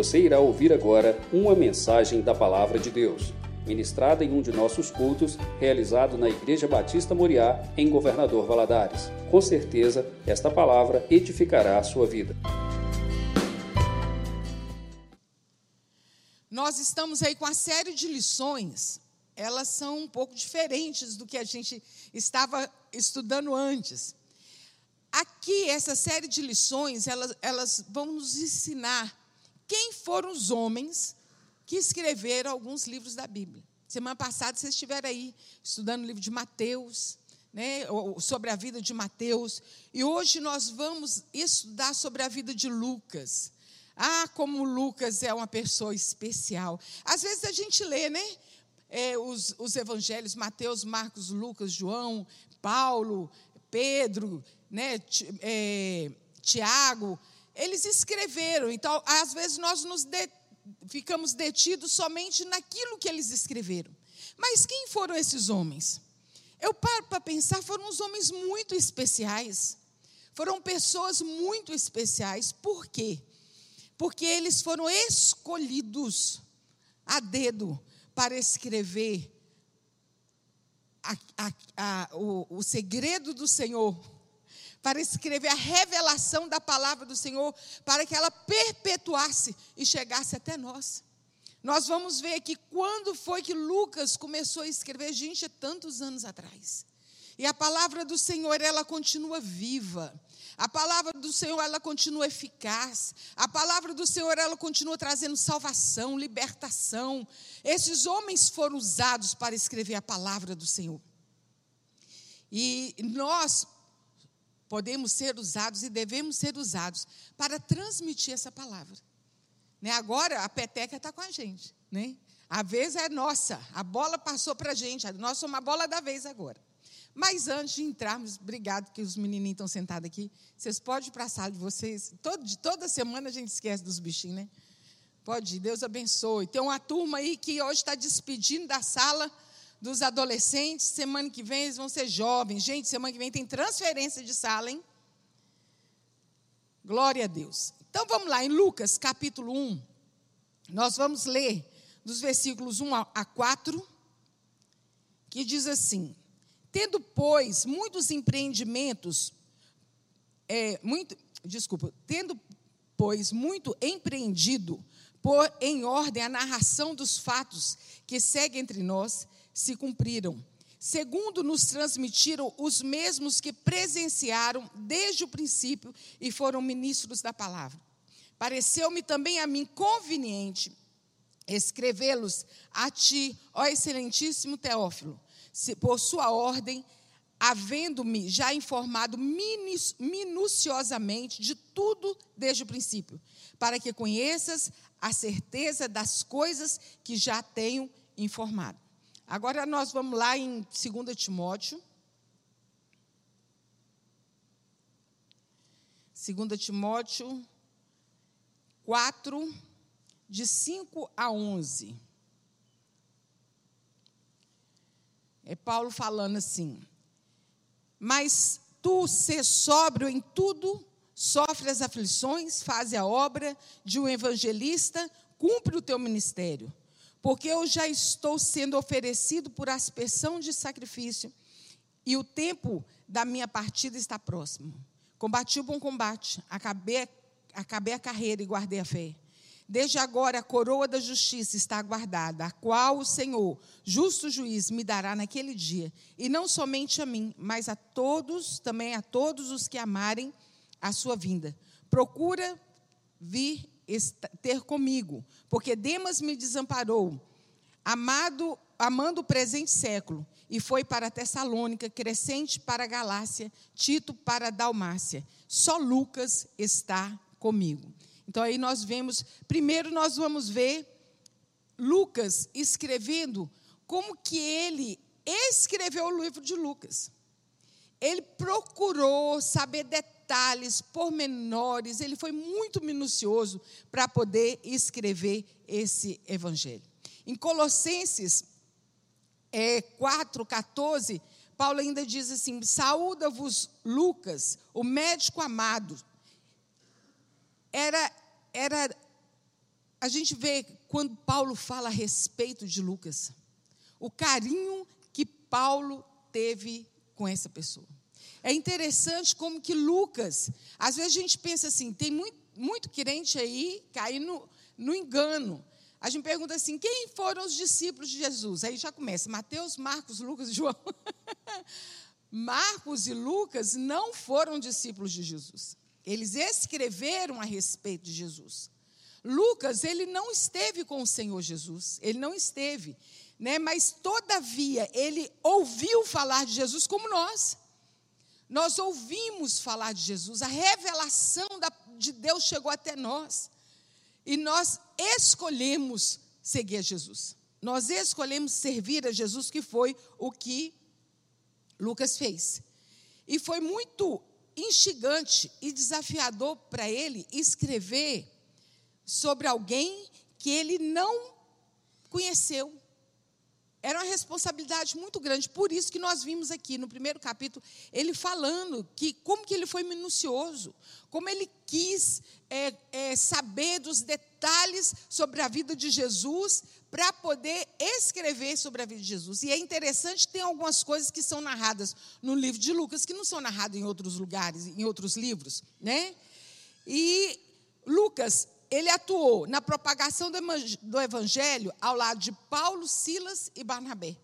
Você irá ouvir agora uma mensagem da Palavra de Deus, ministrada em um de nossos cultos, realizado na Igreja Batista Moriá, em Governador Valadares. Com certeza, esta palavra edificará a sua vida. Nós estamos aí com a série de lições. Elas são um pouco diferentes do que a gente estava estudando antes. Aqui, essa série de lições, elas, elas vão nos ensinar quem foram os homens que escreveram alguns livros da Bíblia. Semana passada vocês estiveram aí estudando o livro de Mateus, né, sobre a vida de Mateus, e hoje nós vamos estudar sobre a vida de Lucas. Ah, como Lucas é uma pessoa especial. Às vezes a gente lê, né? É, os, os evangelhos, Mateus, Marcos, Lucas, João, Paulo, Pedro, né, é, Tiago, eles escreveram. Então, às vezes, nós nos de, ficamos detidos somente naquilo que eles escreveram. Mas quem foram esses homens? Eu paro para pensar, foram uns homens muito especiais. Foram pessoas muito especiais. Por quê? Porque eles foram escolhidos a dedo para escrever a, a, a, o, o segredo do Senhor para escrever a revelação da palavra do Senhor, para que ela perpetuasse e chegasse até nós. Nós vamos ver aqui quando foi que Lucas começou a escrever, gente, é tantos anos atrás. E a palavra do Senhor, ela continua viva. A palavra do Senhor, ela continua eficaz. A palavra do Senhor, ela continua trazendo salvação, libertação. Esses homens foram usados para escrever a palavra do Senhor. E nós podemos ser usados e devemos ser usados para transmitir essa palavra. Né? Agora a peteca está com a gente. Né? A vez é nossa, a bola passou para a gente, nós somos a bola da vez agora. Mas antes de entrarmos, obrigado que os menininhos estão sentados aqui, vocês podem ir para a sala de vocês. Todo, toda semana a gente esquece dos bichinhos, né? Pode ir, Deus abençoe. Tem uma turma aí que hoje está despedindo da sala dos adolescentes, semana que vem eles vão ser jovens. Gente, semana que vem tem transferência de sala, hein? Glória a Deus. Então vamos lá, em Lucas capítulo 1, nós vamos ler dos versículos 1 a 4, que diz assim: Tendo, pois, muitos empreendimentos, é, muito, desculpa, tendo, pois, muito empreendido, por em ordem a narração dos fatos que seguem entre nós, se cumpriram, segundo nos transmitiram os mesmos que presenciaram desde o princípio e foram ministros da palavra. Pareceu-me também a mim conveniente escrevê-los a ti, ó excelentíssimo Teófilo, por sua ordem, havendo-me já informado minuciosamente de tudo desde o princípio, para que conheças a certeza das coisas que já tenho informado. Agora nós vamos lá em 2 Timóteo. 2 Timóteo 4, de 5 a 11. É Paulo falando assim: Mas tu, ser sóbrio em tudo, sofre as aflições, faz a obra de um evangelista, cumpre o teu ministério porque eu já estou sendo oferecido por aspersão de sacrifício, e o tempo da minha partida está próximo. Combati o bom combate, acabei, acabei a carreira e guardei a fé. Desde agora a coroa da justiça está guardada, a qual o Senhor, justo juiz, me dará naquele dia, e não somente a mim, mas a todos, também a todos os que amarem a sua vinda. Procura vir ter comigo, porque Demas me desamparou, amado, amando o presente século, e foi para Tessalônica, Crescente para Galácia, Tito para Dalmácia. Só Lucas está comigo. Então aí nós vemos, primeiro nós vamos ver Lucas escrevendo como que ele escreveu o livro de Lucas. Ele procurou saber detalhes detalhes, pormenores, ele foi muito minucioso para poder escrever esse evangelho. Em Colossenses é, 4, 14, Paulo ainda diz assim: Saúda-vos, Lucas, o médico amado. Era, era a gente vê quando Paulo fala a respeito de Lucas, o carinho que Paulo teve com essa pessoa. É interessante como que Lucas, às vezes a gente pensa assim, tem muito, muito crente aí cair no, no engano. A gente pergunta assim: quem foram os discípulos de Jesus? Aí já começa: Mateus, Marcos, Lucas e João. Marcos e Lucas não foram discípulos de Jesus. Eles escreveram a respeito de Jesus. Lucas, ele não esteve com o Senhor Jesus, ele não esteve, né? Mas todavia ele ouviu falar de Jesus como nós. Nós ouvimos falar de Jesus, a revelação da, de Deus chegou até nós. E nós escolhemos seguir a Jesus. Nós escolhemos servir a Jesus, que foi o que Lucas fez. E foi muito instigante e desafiador para ele escrever sobre alguém que ele não conheceu. Era uma responsabilidade muito grande. Por isso que nós vimos aqui no primeiro capítulo ele falando que como que ele foi minucioso, como ele quis é, é, saber dos detalhes sobre a vida de Jesus para poder escrever sobre a vida de Jesus. E é interessante que tem algumas coisas que são narradas no livro de Lucas que não são narradas em outros lugares, em outros livros, né? E Lucas ele atuou na propagação do evangelho ao lado de Paulo, Silas e Barnabé.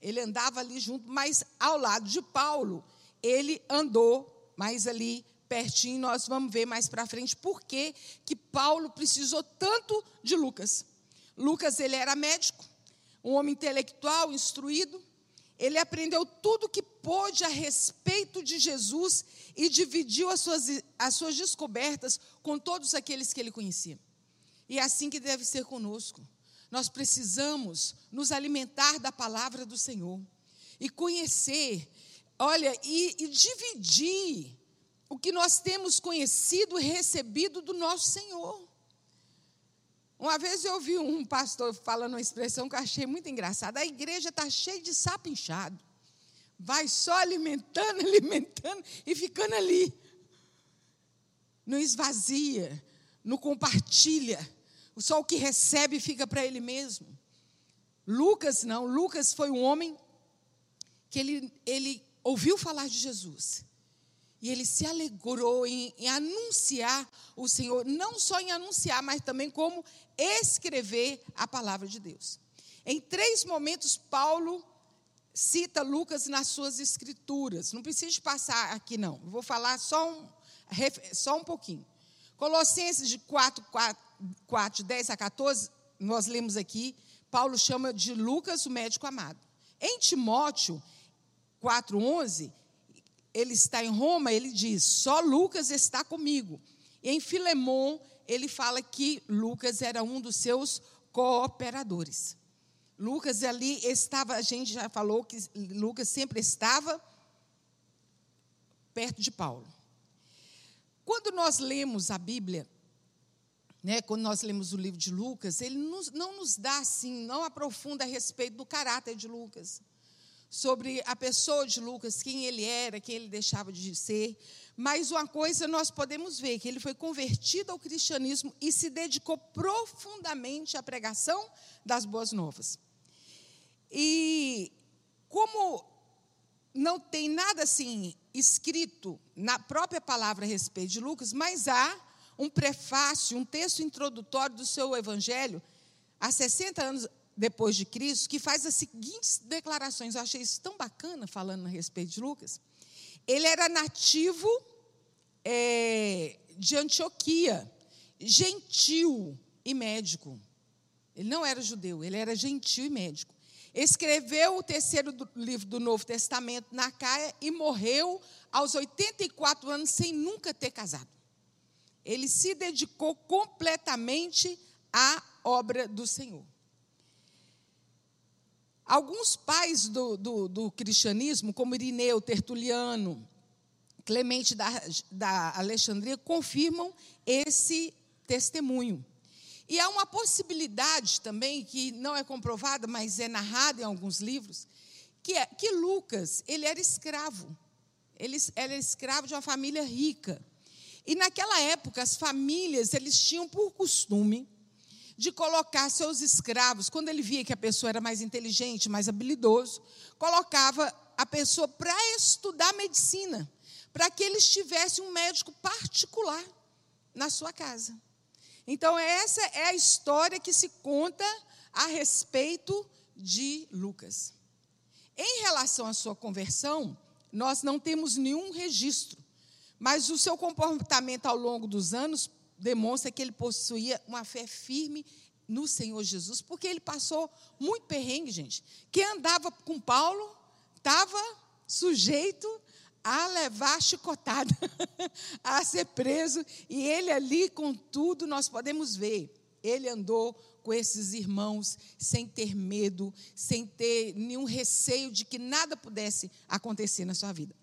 Ele andava ali junto, mas ao lado de Paulo, ele andou mais ali pertinho. Nós vamos ver mais para frente por que Paulo precisou tanto de Lucas. Lucas, ele era médico, um homem intelectual, instruído. Ele aprendeu tudo o que pôde a respeito de Jesus e dividiu as suas, as suas descobertas com todos aqueles que ele conhecia. E é assim que deve ser conosco. Nós precisamos nos alimentar da palavra do Senhor e conhecer, olha, e, e dividir o que nós temos conhecido e recebido do nosso Senhor. Uma vez eu ouvi um pastor falando uma expressão que eu achei muito engraçada. A igreja está cheia de sapo inchado vai só alimentando, alimentando e ficando ali. Não esvazia, não compartilha. Só o que recebe fica para ele mesmo. Lucas não, Lucas foi um homem que ele, ele ouviu falar de Jesus. E ele se alegrou em, em, anunciar o Senhor, não só em anunciar, mas também como escrever a palavra de Deus. Em três momentos, Paulo cita Lucas nas suas escrituras. Não precisa passar aqui, não. Vou falar só um, só um pouquinho. Colossenses de 4, 4, 4, 10 a 14, nós lemos aqui, Paulo chama de Lucas, o médico amado. Em Timóteo 4, 11, ele está em Roma, ele diz: só Lucas está comigo. Em Filemão, ele fala que Lucas era um dos seus cooperadores. Lucas ali estava, a gente já falou que Lucas sempre estava perto de Paulo. Quando nós lemos a Bíblia, né, quando nós lemos o livro de Lucas, ele nos, não nos dá assim, não aprofunda a respeito do caráter de Lucas, sobre a pessoa de Lucas, quem ele era, quem ele deixava de ser. Mas uma coisa nós podemos ver, que ele foi convertido ao cristianismo e se dedicou profundamente à pregação das boas novas. E como não tem nada assim escrito na própria palavra a respeito de Lucas, mas há um prefácio, um texto introdutório do seu evangelho, há 60 anos depois de Cristo, que faz as seguintes declarações. Eu achei isso tão bacana falando a respeito de Lucas. Ele era nativo é, de Antioquia, gentil e médico. Ele não era judeu, ele era gentil e médico. Escreveu o terceiro do, livro do Novo Testamento na Caia e morreu aos 84 anos sem nunca ter casado. Ele se dedicou completamente à obra do Senhor. Alguns pais do, do, do cristianismo, como Irineu, Tertuliano, Clemente da, da Alexandria, confirmam esse testemunho. E há uma possibilidade também, que não é comprovada, mas é narrada em alguns livros, que, é, que Lucas, ele era escravo. Ele era escravo de uma família rica. E naquela época, as famílias, eles tinham por costume de colocar seus escravos, quando ele via que a pessoa era mais inteligente, mais habilidoso, colocava a pessoa para estudar medicina, para que eles tivessem um médico particular na sua casa. Então, essa é a história que se conta a respeito de Lucas. Em relação à sua conversão, nós não temos nenhum registro, mas o seu comportamento ao longo dos anos demonstra que ele possuía uma fé firme no Senhor Jesus, porque ele passou muito perrengue, gente. Quem andava com Paulo estava sujeito a levar chicotada, a ser preso, e ele ali, contudo, nós podemos ver, ele andou com esses irmãos sem ter medo, sem ter nenhum receio de que nada pudesse acontecer na sua vida.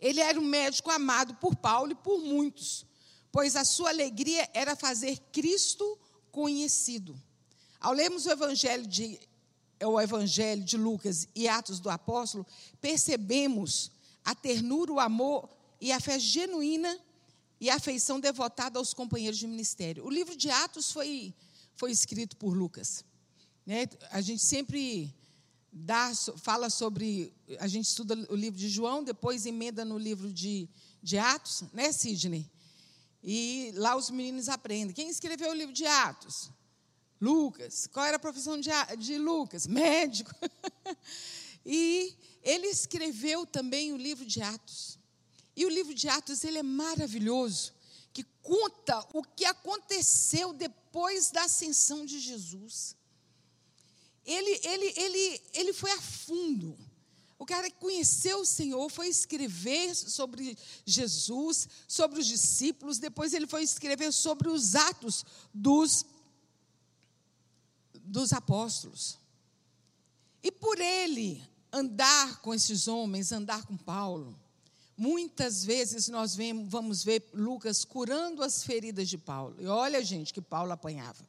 Ele era um médico amado por Paulo e por muitos, pois a sua alegria era fazer Cristo conhecido. Ao lermos o Evangelho de, o Evangelho de Lucas e Atos do Apóstolo, percebemos a ternura, o amor e a fé genuína e a afeição devotada aos companheiros de ministério. O livro de Atos foi, foi escrito por Lucas. Né? A gente sempre dá, fala sobre. A gente estuda o livro de João, depois emenda no livro de, de Atos, né, Sidney? E lá os meninos aprendem. Quem escreveu o livro de Atos? Lucas. Qual era a profissão de, de Lucas? Médico. e ele escreveu também o livro de Atos. E o livro de Atos ele é maravilhoso, que conta o que aconteceu depois da ascensão de Jesus. Ele, ele, ele, ele foi a fundo. O cara que conheceu o Senhor foi escrever sobre Jesus, sobre os discípulos, depois ele foi escrever sobre os atos dos, dos apóstolos. E por ele andar com esses homens, andar com Paulo, muitas vezes nós vamos ver Lucas curando as feridas de Paulo. E olha, gente, que Paulo apanhava.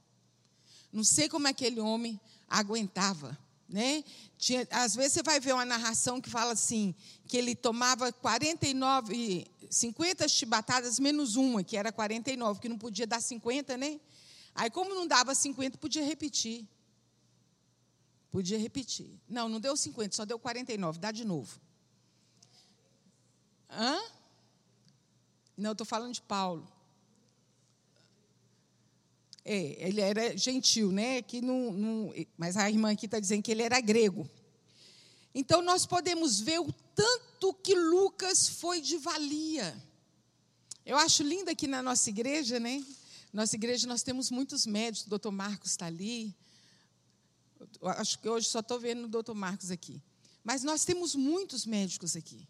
Não sei como aquele homem aguentava né? Tinha, às vezes você vai ver uma narração que fala assim, que ele tomava 49, 50 chibatadas menos uma, que era 49, que não podia dar 50, né? Aí, como não dava 50, podia repetir. Podia repetir. Não, não deu 50, só deu 49, dá de novo. Hã? Não, estou falando de Paulo. É, ele era gentil, né? Que não, não, mas a irmã aqui está dizendo que ele era grego. Então nós podemos ver o tanto que Lucas foi de valia. Eu acho lindo aqui na nossa igreja, né? Nossa igreja nós temos muitos médicos, o doutor Marcos está ali. Acho que hoje só estou vendo o doutor Marcos aqui. Mas nós temos muitos médicos aqui.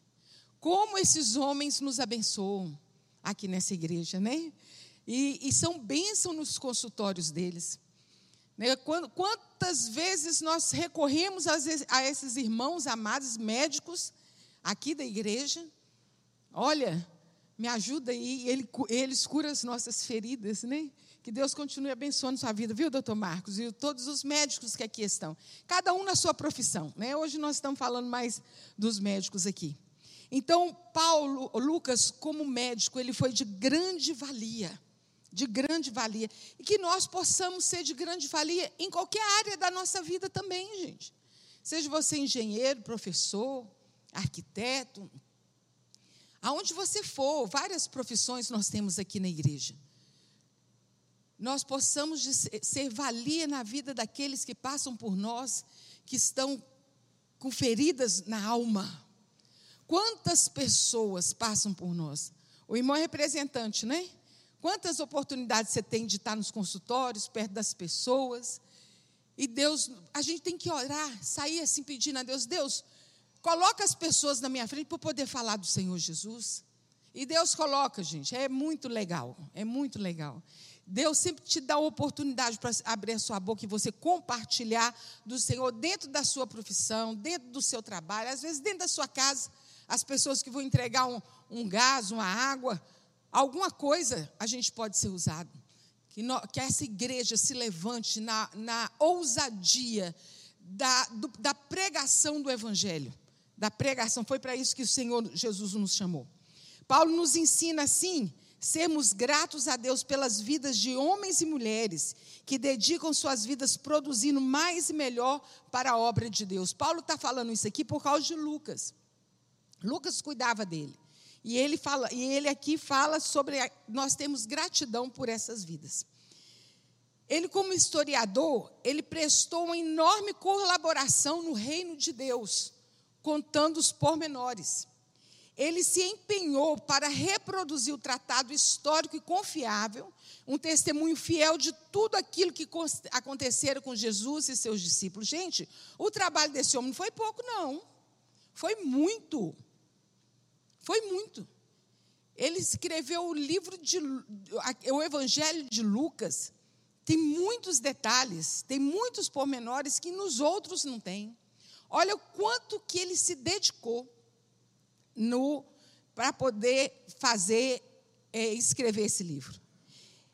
Como esses homens nos abençoam aqui nessa igreja, né? E, e são bênção nos consultórios deles. Né? Quantas vezes nós recorremos a esses irmãos amados médicos aqui da igreja? Olha, me ajuda aí, ele, eles curam as nossas feridas, né? Que Deus continue abençoando sua vida, viu, doutor Marcos? E todos os médicos que aqui estão. Cada um na sua profissão, né? Hoje nós estamos falando mais dos médicos aqui. Então, Paulo, Lucas, como médico, ele foi de grande valia de grande valia. E que nós possamos ser de grande valia em qualquer área da nossa vida também, gente. Seja você engenheiro, professor, arquiteto, aonde você for, várias profissões nós temos aqui na igreja. Nós possamos ser valia na vida daqueles que passam por nós, que estão com feridas na alma. Quantas pessoas passam por nós? O irmão é representante, né? Quantas oportunidades você tem de estar nos consultórios, perto das pessoas. E Deus, a gente tem que orar, sair assim pedindo a Deus, Deus, coloca as pessoas na minha frente para poder falar do Senhor Jesus. E Deus coloca, gente, é muito legal, é muito legal. Deus sempre te dá a oportunidade para abrir a sua boca e você compartilhar do Senhor dentro da sua profissão, dentro do seu trabalho, às vezes dentro da sua casa. As pessoas que vão entregar um, um gás, uma água, alguma coisa a gente pode ser usado. Que, no, que essa igreja se levante na, na ousadia da, do, da pregação do Evangelho. Da pregação, foi para isso que o Senhor Jesus nos chamou. Paulo nos ensina assim, sermos gratos a Deus pelas vidas de homens e mulheres que dedicam suas vidas produzindo mais e melhor para a obra de Deus. Paulo está falando isso aqui por causa de Lucas. Lucas cuidava dele. E ele, fala, e ele aqui fala sobre a, nós temos gratidão por essas vidas. Ele, como historiador, ele prestou uma enorme colaboração no reino de Deus, contando os pormenores ele se empenhou para reproduzir o tratado histórico e confiável, um testemunho fiel de tudo aquilo que acontecera com Jesus e seus discípulos. Gente, o trabalho desse homem não foi pouco, não. Foi muito. Foi muito. Ele escreveu o livro de o Evangelho de Lucas. Tem muitos detalhes, tem muitos pormenores que nos outros não tem. Olha o quanto que ele se dedicou no para poder fazer, é, escrever esse livro.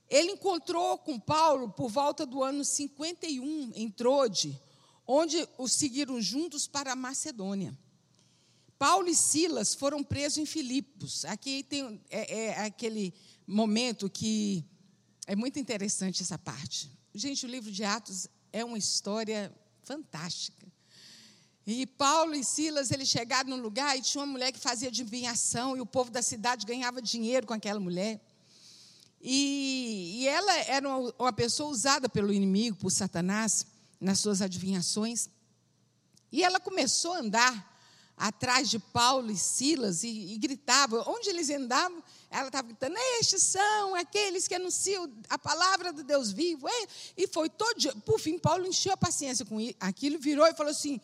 Ele encontrou com Paulo por volta do ano 51, em Trode, onde os seguiram juntos para a Macedônia. Paulo e Silas foram presos em Filipos. Aqui tem é, é aquele momento que é muito interessante essa parte. Gente, o livro de Atos é uma história fantástica. E Paulo e Silas, eles chegaram num lugar e tinha uma mulher que fazia adivinhação, e o povo da cidade ganhava dinheiro com aquela mulher. E, e ela era uma, uma pessoa usada pelo inimigo, por Satanás, nas suas adivinhações. E ela começou a andar atrás de Paulo e Silas e, e gritava. Onde eles andavam, ela estava gritando: Estes são aqueles que anunciam a palavra do Deus vivo. E foi todo dia. Por fim, Paulo encheu a paciência com aquilo, virou e falou assim: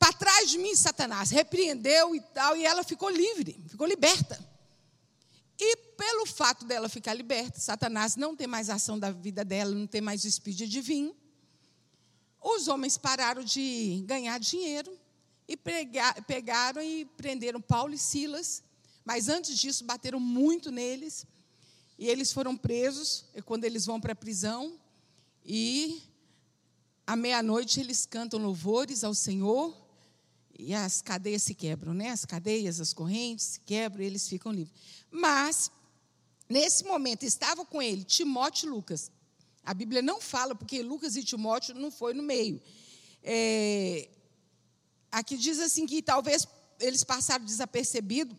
para trás de mim, Satanás. Repreendeu e tal, e ela ficou livre, ficou liberta. E pelo fato dela ficar liberta, Satanás não tem mais ação da vida dela, não tem mais o espírito divino. Os homens pararam de ganhar dinheiro e pegaram e prenderam Paulo e Silas. Mas antes disso, bateram muito neles. E eles foram presos. E quando eles vão para a prisão, e à meia-noite eles cantam louvores ao Senhor e as cadeias se quebram, né? As cadeias, as correntes se quebram e eles ficam livres. Mas, nesse momento, estava com ele Timóteo e Lucas. A Bíblia não fala, porque Lucas e Timóteo não foi no meio. É, aqui diz assim que talvez eles passaram desapercebido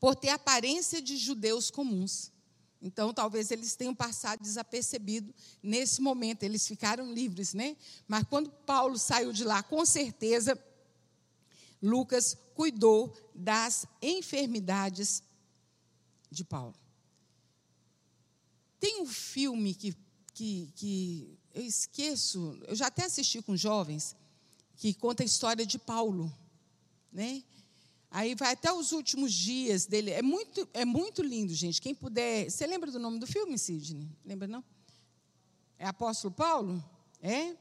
por ter aparência de judeus comuns. Então, talvez eles tenham passado desapercebido nesse momento, eles ficaram livres, né? Mas quando Paulo saiu de lá, com certeza Lucas cuidou das enfermidades de Paulo. Tem um filme que, que, que eu esqueço, eu já até assisti com jovens, que conta a história de Paulo, né? Aí vai até os últimos dias dele. É muito, é muito lindo, gente. Quem puder. Você lembra do nome do filme, Sidney? Lembra, não? É Apóstolo Paulo? É?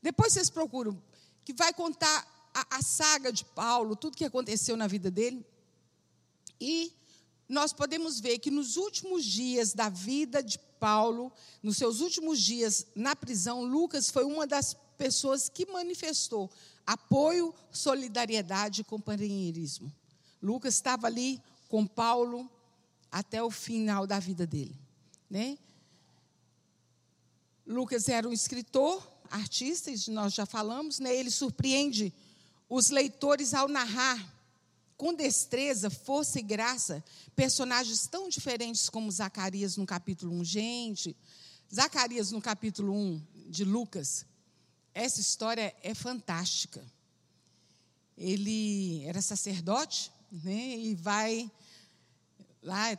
Depois vocês procuram, que vai contar a, a saga de Paulo, tudo que aconteceu na vida dele. E nós podemos ver que nos últimos dias da vida de Paulo, nos seus últimos dias na prisão, Lucas foi uma das pessoas que manifestou apoio, solidariedade e companheirismo. Lucas estava ali com Paulo até o final da vida dele, né? Lucas era um escritor, artista, nós já falamos, né? Ele surpreende os leitores ao narrar com destreza, força e graça personagens tão diferentes como Zacarias no capítulo 1. Gente, Zacarias no capítulo 1 de Lucas, essa história é fantástica. Ele era sacerdote, né, e vai lá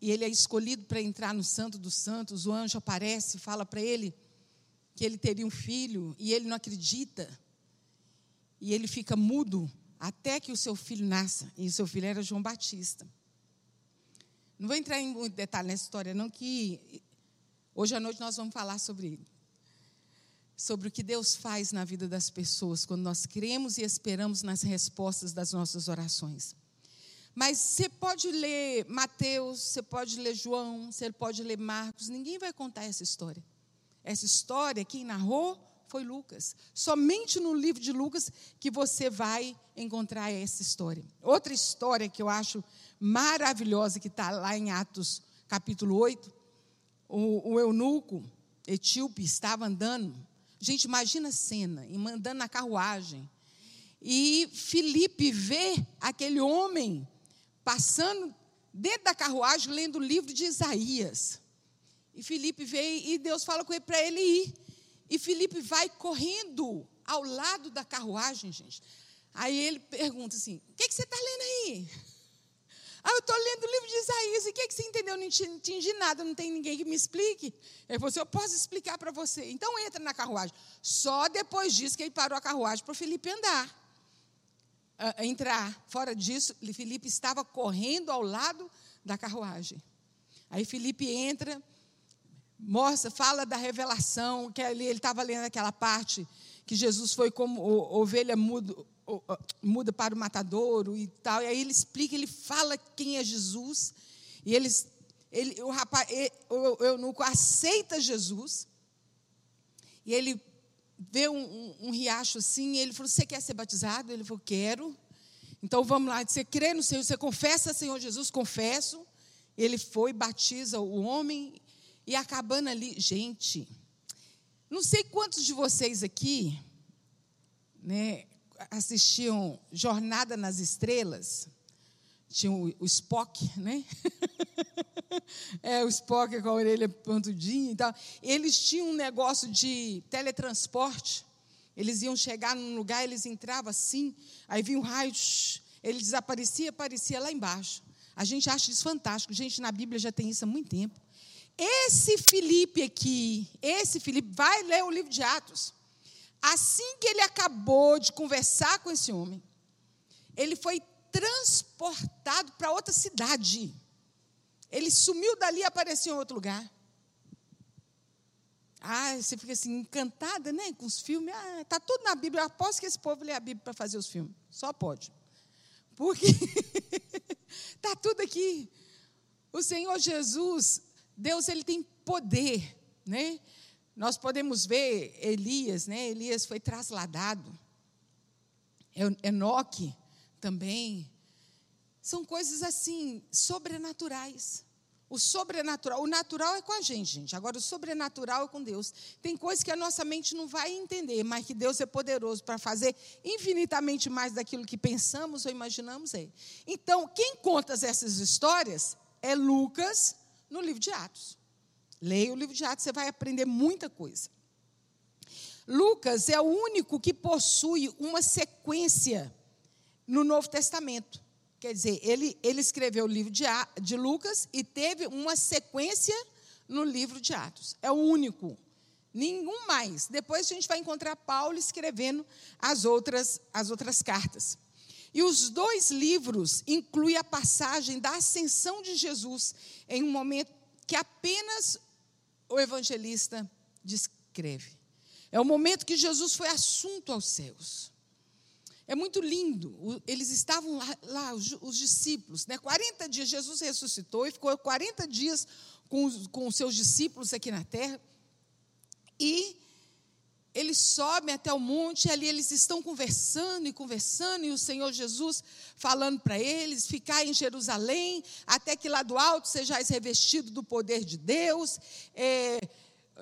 e ele é escolhido para entrar no Santo dos Santos. O anjo aparece, fala para ele que ele teria um filho e ele não acredita e ele fica mudo até que o seu filho nasça. E o seu filho era João Batista. Não vou entrar em muito detalhe nessa história, não, que hoje à noite nós vamos falar sobre ele. Sobre o que Deus faz na vida das pessoas quando nós cremos e esperamos nas respostas das nossas orações. Mas você pode ler Mateus, você pode ler João, você pode ler Marcos, ninguém vai contar essa história. Essa história, quem narrou foi Lucas. Somente no livro de Lucas que você vai encontrar essa história. Outra história que eu acho maravilhosa, que está lá em Atos capítulo 8, o, o eunuco etíope estava andando. Gente, imagina a cena, andando na carruagem. E Felipe vê aquele homem passando dentro da carruagem, lendo o livro de Isaías. E Felipe veio e Deus fala com ele para ele ir. E Felipe vai correndo ao lado da carruagem, gente. Aí ele pergunta assim: O que, que você está lendo aí? Ah, eu estou lendo o livro de Isaías. E o que, que você entendeu? Não entendi nada, não tem ninguém que me explique. Ele falou assim: Eu posso explicar para você. Então entra na carruagem. Só depois disso que ele parou a carruagem para Felipe andar. Uh, entrar. Fora disso, Felipe estava correndo ao lado da carruagem. Aí Felipe entra mostra, fala da revelação, que ali ele estava lendo aquela parte que Jesus foi como ovelha muda, muda para o matadouro e tal. E aí ele explica, ele fala quem é Jesus. E eles, ele, o rapaz, o eunuco aceita Jesus. E ele vê um, um, um riacho assim, ele falou: Você quer ser batizado? Ele falou: Quero. Então vamos lá, você crê no Senhor, você confessa Senhor Jesus, confesso. Ele foi, batiza o homem, e acabando ali, gente, não sei quantos de vocês aqui né, assistiam Jornada nas Estrelas. Tinha o, o Spock, né? é, o Spock com a orelha pontudinha e tal. Eles tinham um negócio de teletransporte. Eles iam chegar num lugar, eles entravam assim, aí vinha um raio, ele desaparecia, aparecia lá embaixo. A gente acha isso fantástico. Gente, na Bíblia já tem isso há muito tempo. Esse Felipe aqui, esse Felipe, vai ler o livro de Atos. Assim que ele acabou de conversar com esse homem, ele foi transportado para outra cidade. Ele sumiu dali e apareceu em outro lugar. Ah, você fica assim, encantada, né? Com os filmes. Ah, tá tudo na Bíblia. Eu aposto que esse povo lê a Bíblia para fazer os filmes. Só pode. Porque está tudo aqui. O Senhor Jesus Deus ele tem poder, né? Nós podemos ver Elias, né? Elias foi trasladado. Enoque também. São coisas assim, sobrenaturais. O sobrenatural, o natural é com a gente, gente. Agora, o sobrenatural é com Deus. Tem coisas que a nossa mente não vai entender, mas que Deus é poderoso para fazer infinitamente mais daquilo que pensamos ou imaginamos. É. Então, quem conta essas histórias é Lucas no livro de Atos. Leia o livro de Atos, você vai aprender muita coisa. Lucas é o único que possui uma sequência no Novo Testamento. Quer dizer, ele, ele escreveu o livro de, de Lucas e teve uma sequência no livro de Atos. É o único. Nenhum mais. Depois a gente vai encontrar Paulo escrevendo as outras, as outras cartas. E os dois livros incluem a passagem da ascensão de Jesus em um momento que apenas o evangelista descreve. É o momento que Jesus foi assunto aos céus. É muito lindo. Eles estavam lá, lá os, os, discípulos, né? 40 dias, Jesus ressuscitou e ficou 40 dias com os, com os seus discípulos aqui na terra. E eles sobem até o monte, e ali eles estão conversando e conversando, e o Senhor Jesus falando para eles: ficar em Jerusalém, até que lá do alto sejais revestido do poder de Deus. É,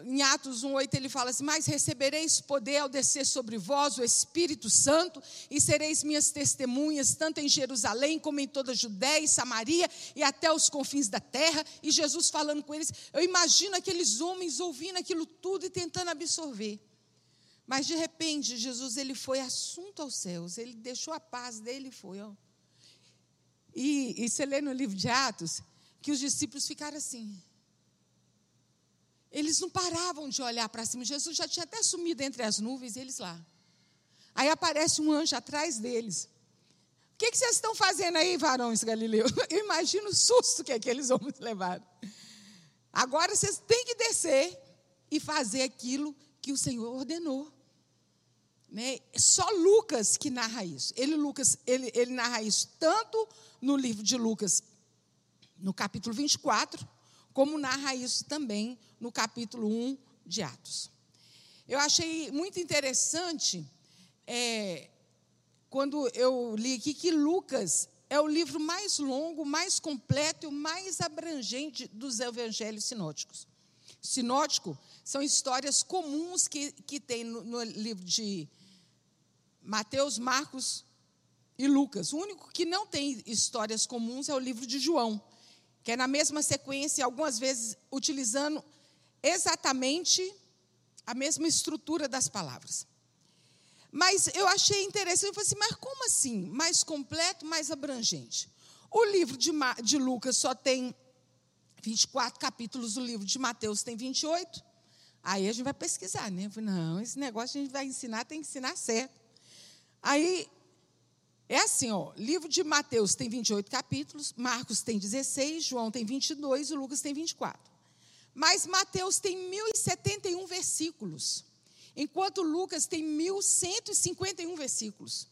em Atos 1,8 ele fala assim: Mas recebereis poder ao descer sobre vós o Espírito Santo, e sereis minhas testemunhas, tanto em Jerusalém como em toda a Judéia e Samaria e até os confins da terra. E Jesus falando com eles, eu imagino aqueles homens ouvindo aquilo tudo e tentando absorver. Mas de repente, Jesus ele foi assunto aos céus, ele deixou a paz dele e foi. Ó. E, e você lê no livro de Atos que os discípulos ficaram assim. Eles não paravam de olhar para cima. Jesus já tinha até sumido entre as nuvens, eles lá. Aí aparece um anjo atrás deles. O que, que vocês estão fazendo aí, varões galileus? Eu imagino o susto que aqueles homens levaram. Agora vocês têm que descer e fazer aquilo que o Senhor ordenou. Né? Só Lucas que narra isso. Ele, Lucas, ele, ele narra isso tanto no livro de Lucas, no capítulo 24, como narra isso também no capítulo 1 de Atos. eu achei muito interessante é, quando eu li aqui que Lucas é o livro mais longo, mais completo e o mais abrangente dos evangelhos sinóticos. Sinótico são histórias comuns que, que tem no, no livro de Mateus, Marcos e Lucas. O único que não tem histórias comuns é o livro de João, que é na mesma sequência, algumas vezes utilizando exatamente a mesma estrutura das palavras. Mas eu achei interessante, eu falei assim, mas como assim? Mais completo, mais abrangente. O livro de, de Lucas só tem 24 capítulos, o livro de Mateus tem 28. Aí a gente vai pesquisar, né? Eu falei, não, esse negócio a gente vai ensinar, tem que ensinar certo. Aí, é assim, ó, livro de Mateus tem 28 capítulos, Marcos tem 16, João tem 22 e Lucas tem 24. Mas Mateus tem 1071 versículos enquanto Lucas tem 1151 versículos.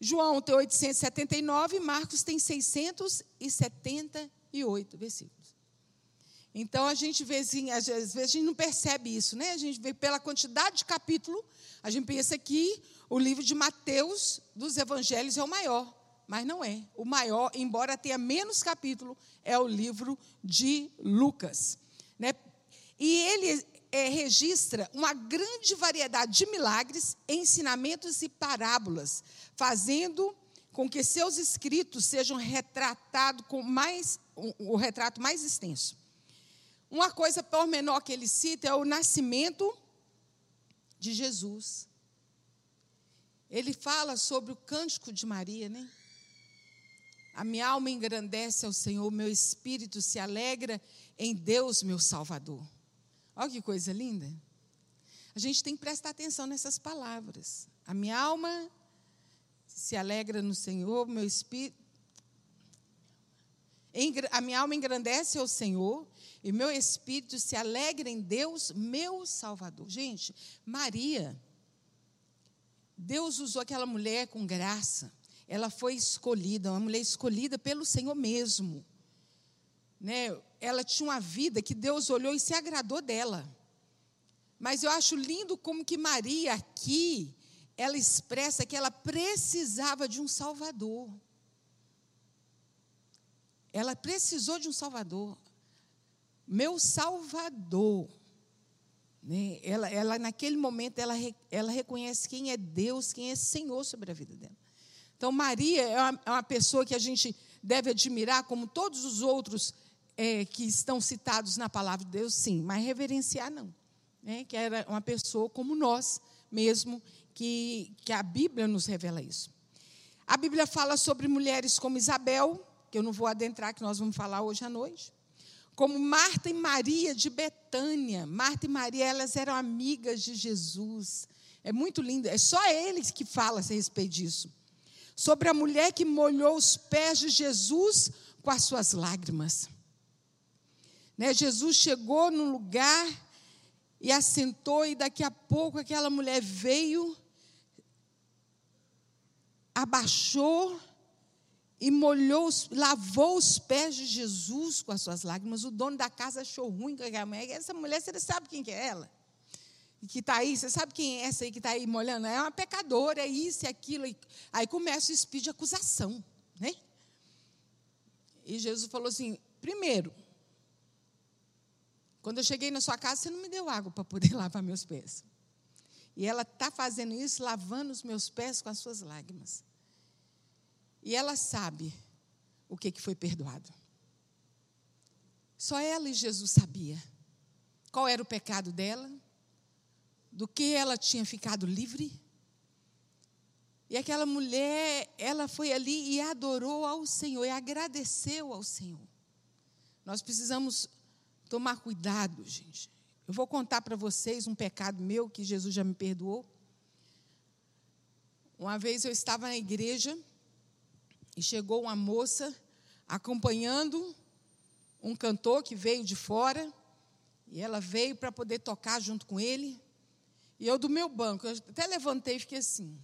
João tem 879 e Marcos tem 678 versículos. Então a gente vê assim, às vezes a gente não percebe isso, né? A gente vê pela quantidade de capítulo, a gente pensa que o livro de Mateus dos evangelhos é o maior, mas não é. O maior, embora tenha menos capítulo, é o livro de Lucas, né? E ele é, registra uma grande variedade de milagres, ensinamentos e parábolas, fazendo com que seus escritos sejam retratados com mais o, o retrato mais extenso. Uma coisa pormenor que ele cita é o nascimento de Jesus. Ele fala sobre o cântico de Maria, né? A minha alma engrandece ao Senhor, meu espírito se alegra em Deus, meu Salvador. Olha que coisa linda. A gente tem que prestar atenção nessas palavras. A minha alma se alegra no Senhor, meu espírito. A minha alma engrandece ao Senhor e meu espírito se alegra em Deus, meu Salvador. Gente, Maria, Deus usou aquela mulher com graça. Ela foi escolhida, uma mulher escolhida pelo Senhor mesmo. Né? ela tinha uma vida que Deus olhou e se agradou dela. Mas eu acho lindo como que Maria aqui, ela expressa que ela precisava de um Salvador. Ela precisou de um Salvador. Meu Salvador. Né? Ela, ela, naquele momento, ela, ela reconhece quem é Deus, quem é Senhor sobre a vida dela. Então, Maria é uma, é uma pessoa que a gente deve admirar, como todos os outros é, que estão citados na palavra de Deus, sim, mas reverenciar não. Né? Que era uma pessoa como nós mesmo, que, que a Bíblia nos revela isso. A Bíblia fala sobre mulheres como Isabel, que eu não vou adentrar, que nós vamos falar hoje à noite. Como Marta e Maria de Betânia. Marta e Maria, elas eram amigas de Jesus. É muito lindo. É só eles que falam a respeito disso. Sobre a mulher que molhou os pés de Jesus com as suas lágrimas. Né? Jesus chegou no lugar e assentou, e daqui a pouco aquela mulher veio, abaixou e molhou, lavou os pés de Jesus com as suas lágrimas. O dono da casa achou ruim com a mulher. Essa mulher, você sabe quem que é ela? E que está aí, você sabe quem é essa aí que está aí molhando? É uma pecadora, é isso e aquilo. Aí começa o espírito de acusação. Né? E Jesus falou assim: primeiro, quando eu cheguei na sua casa, você não me deu água para poder lavar meus pés. E ela está fazendo isso, lavando os meus pés com as suas lágrimas. E ela sabe o que, foi perdoado. Só ela e Jesus sabia qual era o pecado dela, do que ela tinha ficado livre. E aquela mulher, ela foi ali e adorou ao Senhor, e agradeceu ao Senhor. Nós precisamos tomar cuidado, gente. Eu vou contar para vocês um pecado meu que Jesus já me perdoou. Uma vez eu estava na igreja e chegou uma moça acompanhando um cantor que veio de fora, e ela veio para poder tocar junto com ele. E eu do meu banco, eu até levantei e fiquei assim.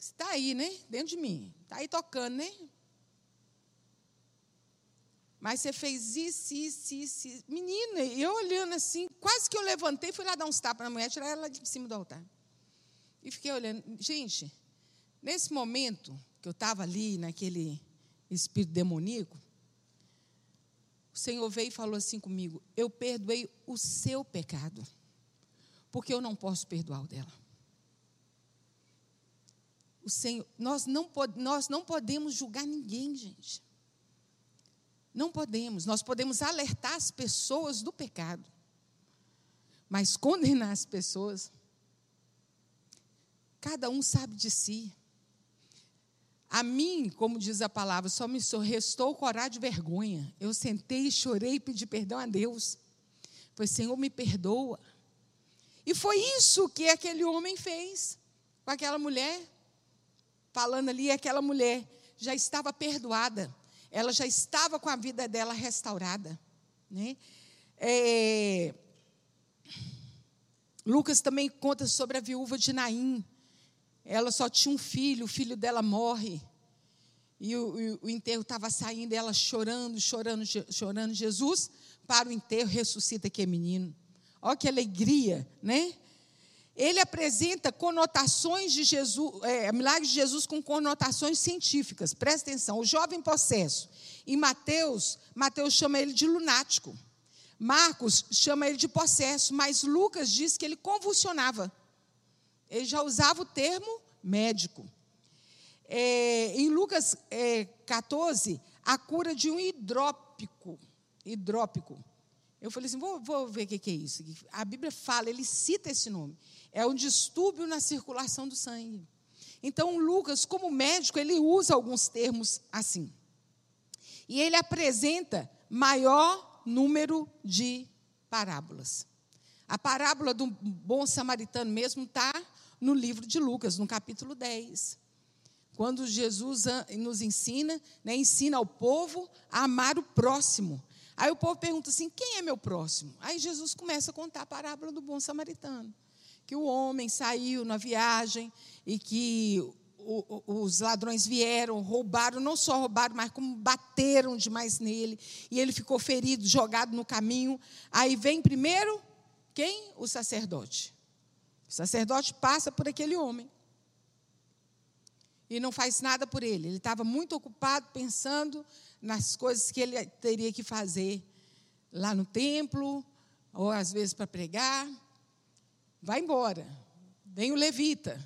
Está aí, né? Dentro de mim. Está aí tocando, né? Mas você fez isso, isso, isso. isso. Menina, eu olhando assim, quase que eu levantei, fui lá dar uns tapas na mulher, tirar ela de cima do altar. E fiquei olhando. Gente, nesse momento que eu estava ali, naquele espírito demoníaco, o Senhor veio e falou assim comigo: Eu perdoei o seu pecado, porque eu não posso perdoar o dela. O Senhor, nós não, nós não podemos julgar ninguém, gente. Não podemos. Nós podemos alertar as pessoas do pecado, mas condenar as pessoas. Cada um sabe de si. A mim, como diz a palavra, só me restou coragem de vergonha. Eu sentei, chorei e pedi perdão a Deus. Pois, Senhor, me perdoa. E foi isso que aquele homem fez com aquela mulher. Falando ali, aquela mulher já estava perdoada. Ela já estava com a vida dela restaurada. Né? É... Lucas também conta sobre a viúva de Naim. Ela só tinha um filho, o filho dela morre. E o, o enterro estava saindo, ela chorando, chorando, chorando. Jesus, para o enterro, ressuscita aquele menino. Olha que alegria, né? Ele apresenta conotações de Jesus, é, milagres de Jesus com conotações científicas. Presta atenção. O jovem possesso. Em Mateus, Mateus chama ele de lunático. Marcos chama ele de possesso, mas Lucas diz que ele convulsionava. Ele já usava o termo médico. É, em Lucas é, 14, a cura de um hidrópico. Hidrópico. Eu falei assim: vou, vou ver o que, que é isso. A Bíblia fala, ele cita esse nome. É um distúrbio na circulação do sangue. Então, Lucas, como médico, ele usa alguns termos assim. E ele apresenta maior número de parábolas. A parábola do bom samaritano mesmo está no livro de Lucas, no capítulo 10. Quando Jesus nos ensina, né, ensina ao povo a amar o próximo. Aí o povo pergunta assim: quem é meu próximo? Aí Jesus começa a contar a parábola do bom samaritano. Que o homem saiu na viagem e que os ladrões vieram, roubaram, não só roubaram, mas como bateram demais nele. E ele ficou ferido, jogado no caminho. Aí vem primeiro quem? O sacerdote. O sacerdote passa por aquele homem e não faz nada por ele. Ele estava muito ocupado pensando nas coisas que ele teria que fazer lá no templo, ou às vezes para pregar. Vai embora. Vem o levita,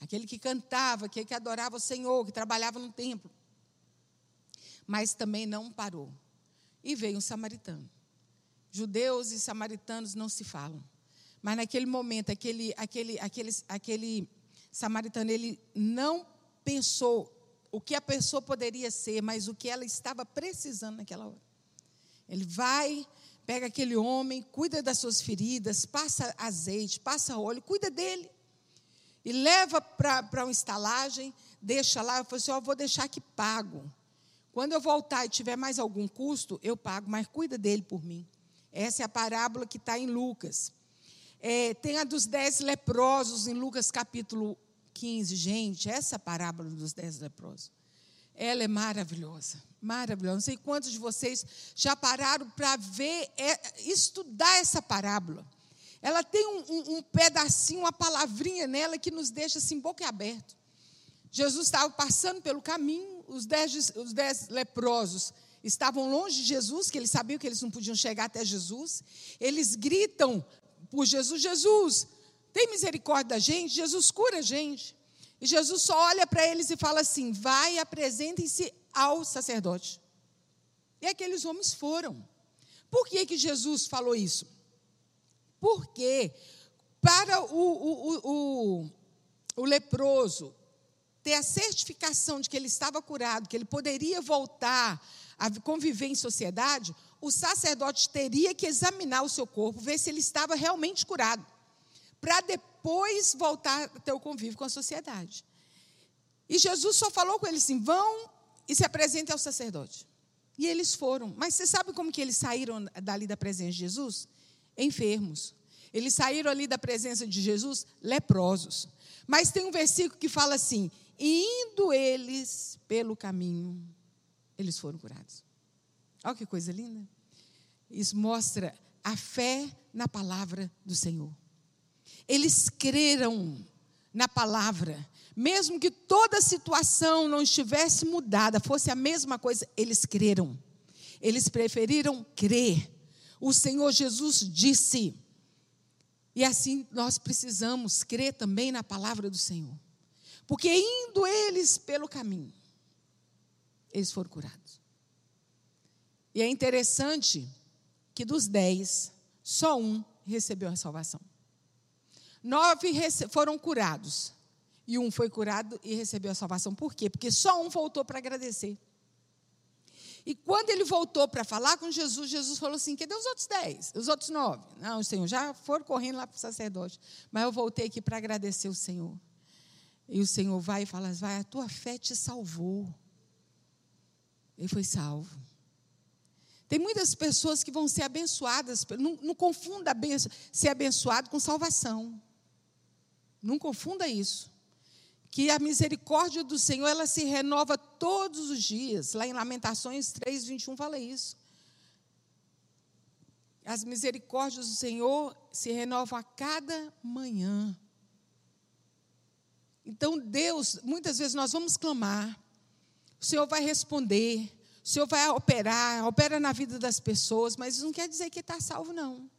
aquele que cantava, aquele que adorava o Senhor, que trabalhava no templo. Mas também não parou. E veio um samaritano. Judeus e samaritanos não se falam. Mas naquele momento, aquele, aquele, aquele, aquele samaritano, ele não pensou o que a pessoa poderia ser, mas o que ela estava precisando naquela hora. Ele vai, pega aquele homem, cuida das suas feridas, passa azeite, passa óleo, cuida dele. E leva para uma estalagem, deixa lá. Eu falei assim: oh, vou deixar que pago. Quando eu voltar e tiver mais algum custo, eu pago, mas cuida dele por mim. Essa é a parábola que está em Lucas. É, tem a dos dez leprosos em Lucas capítulo 15. Gente, essa parábola dos dez leprosos, ela é maravilhosa. Maravilhosa. Não sei quantos de vocês já pararam para ver, é, estudar essa parábola. Ela tem um, um, um, pedacinho, uma palavrinha nela que nos deixa assim, boca aberta. Jesus estava passando pelo caminho, os dez, os dez leprosos estavam longe de Jesus, que eles sabiam que eles não podiam chegar até Jesus. Eles gritam por Jesus: Jesus, tem misericórdia da gente, Jesus cura a gente. E Jesus só olha para eles e fala assim: vai apresentem-se ao sacerdote. E aqueles homens foram. Por que, que Jesus falou isso? Porque para o, o, o, o leproso ter a certificação de que ele estava curado, que ele poderia voltar a conviver em sociedade, o sacerdote teria que examinar o seu corpo, ver se ele estava realmente curado, para depois voltar a ter o convívio com a sociedade. E Jesus só falou com eles assim: vão e se apresentem ao sacerdote. E eles foram. Mas você sabe como que eles saíram dali da presença de Jesus? Enfermos. Eles saíram ali da presença de Jesus leprosos. Mas tem um versículo que fala assim: indo eles pelo caminho, eles foram curados. Olha que coisa linda. Isso mostra a fé na palavra do Senhor. Eles creram na palavra, mesmo que toda a situação não estivesse mudada, fosse a mesma coisa, eles creram. Eles preferiram crer. O Senhor Jesus disse. E assim nós precisamos crer também na palavra do Senhor. Porque indo eles pelo caminho, eles foram curados. E é interessante que dos dez, só um recebeu a salvação. Nove foram curados. E um foi curado e recebeu a salvação. Por quê? Porque só um voltou para agradecer. E quando ele voltou para falar com Jesus, Jesus falou assim: cadê os outros dez? Os outros nove? Não, Senhor, já foram correndo lá para o sacerdote. Mas eu voltei aqui para agradecer o Senhor. E o Senhor vai e fala: vai, a tua fé te salvou. Ele foi salvo. Tem muitas pessoas que vão ser abençoadas, não, não confunda ser abençoado com salvação. Não confunda isso. Que a misericórdia do Senhor, ela se renova todos os dias. Lá em Lamentações 3, 21 fala isso. As misericórdias do Senhor se renovam a cada manhã. Então, Deus, muitas vezes nós vamos clamar, o Senhor vai responder, o Senhor vai operar, opera na vida das pessoas, mas isso não quer dizer que está salvo, não.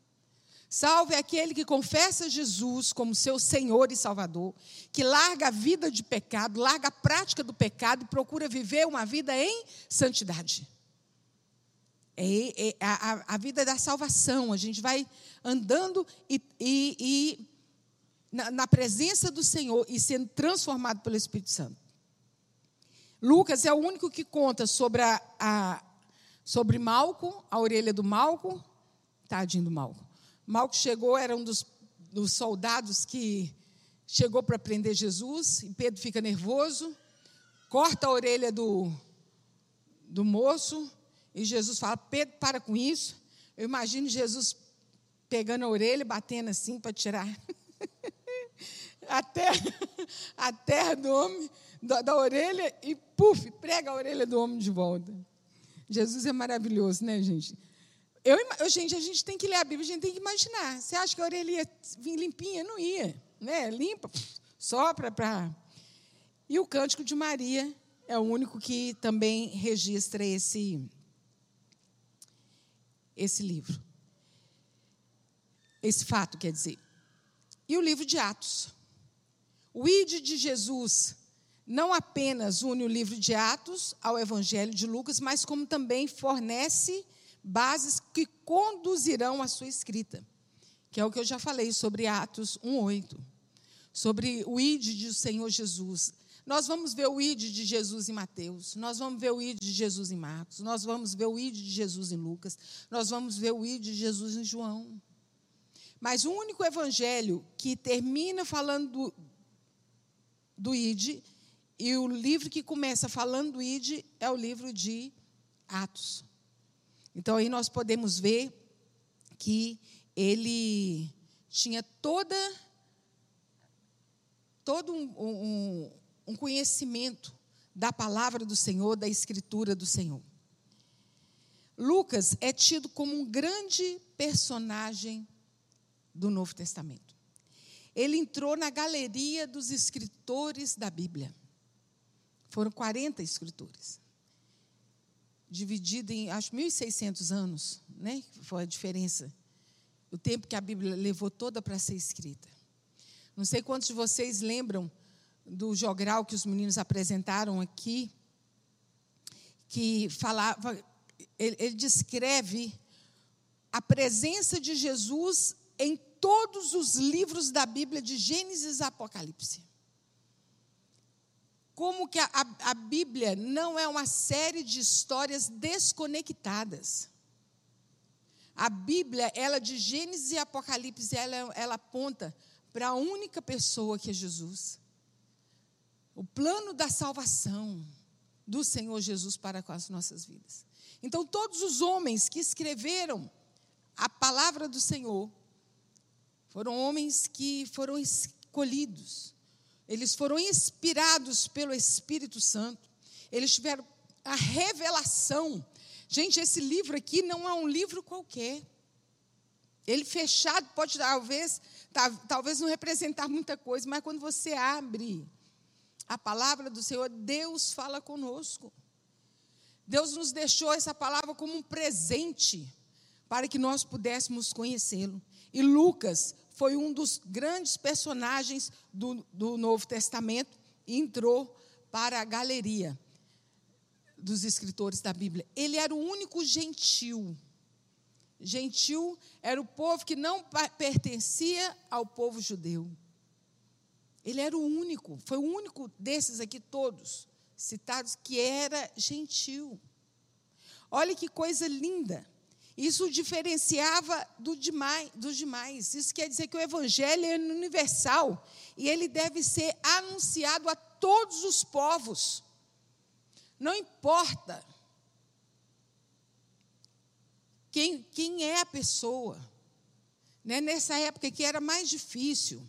Salvo é aquele que confessa Jesus como seu Senhor e Salvador, que larga a vida de pecado, larga a prática do pecado e procura viver uma vida em santidade. É, é a, a, vida da salvação. A gente vai andando e, e, e na, na presença do Senhor e sendo transformado pelo Espírito Santo. Lucas é o único que conta sobre, a, a, sobre Malco, a orelha do Malco. Tadinho do Malco. Malco chegou, era um dos, dos soldados que chegou para prender Jesus, e Pedro fica nervoso, corta a orelha do, do moço, e Jesus fala: Pedro, para com isso. Eu imagino Jesus pegando a orelha batendo assim para tirar a terra, a terra do homem da, da orelha e, puf, prega a orelha do homem de volta. Jesus é maravilhoso, né, gente? Eu, eu, gente, a gente tem que ler a Bíblia, a gente tem que imaginar. Você acha que a orelha ia vir limpinha? Não ia. Né? Limpa, sopra para. E o Cântico de Maria é o único que também registra esse, esse livro. Esse fato, quer dizer. E o livro de Atos. O ID de Jesus não apenas une o livro de Atos ao Evangelho de Lucas, mas como também fornece bases que conduzirão a sua escrita, que é o que eu já falei sobre Atos 1:8, sobre o id do Senhor Jesus. Nós vamos ver o id de Jesus em Mateus, nós vamos ver o id de Jesus em Marcos, nós vamos ver o id de Jesus em Lucas, nós vamos ver o id de Jesus em João. Mas o único evangelho que termina falando do, do id e o livro que começa falando do ID é o livro de Atos. Então aí nós podemos ver que ele tinha toda todo um, um, um conhecimento da palavra do Senhor, da escritura do Senhor. Lucas é tido como um grande personagem do Novo Testamento. Ele entrou na galeria dos escritores da Bíblia. Foram 40 escritores. Dividido em, acho, 1.600 anos, né? Foi a diferença. O tempo que a Bíblia levou toda para ser escrita. Não sei quantos de vocês lembram do jogral que os meninos apresentaram aqui, que falava, ele, ele descreve a presença de Jesus em todos os livros da Bíblia, de Gênesis a Apocalipse como que a, a, a, Bíblia não é uma série de histórias desconectadas. A Bíblia, ela de Gênesis e Apocalipse, ela, ela aponta para a única pessoa que é Jesus. O plano da salvação do Senhor Jesus para com as nossas vidas. Então, todos os homens que escreveram a palavra do Senhor foram homens que foram escolhidos eles foram inspirados pelo Espírito Santo. Eles tiveram a revelação Gente, esse livro aqui não é um livro qualquer. Ele fechado pode talvez, talvez não representar muita coisa, mas quando você abre a palavra do Senhor, Deus fala conosco. Deus nos deixou essa palavra como um presente para que nós pudéssemos conhecê-lo. E Lucas foi um dos grandes personagens do, do Novo Testamento e entrou para a galeria dos escritores da Bíblia. Ele era o único gentil. Gentil era o povo que não pertencia ao povo judeu. Ele era o único, foi o único desses aqui todos citados que era gentil. Olha que coisa linda. Isso diferenciava do demais, dos demais. Isso quer dizer que o evangelho é universal e ele deve ser anunciado a todos os povos. Não importa quem, quem é a pessoa. Né? Nessa época que era mais difícil,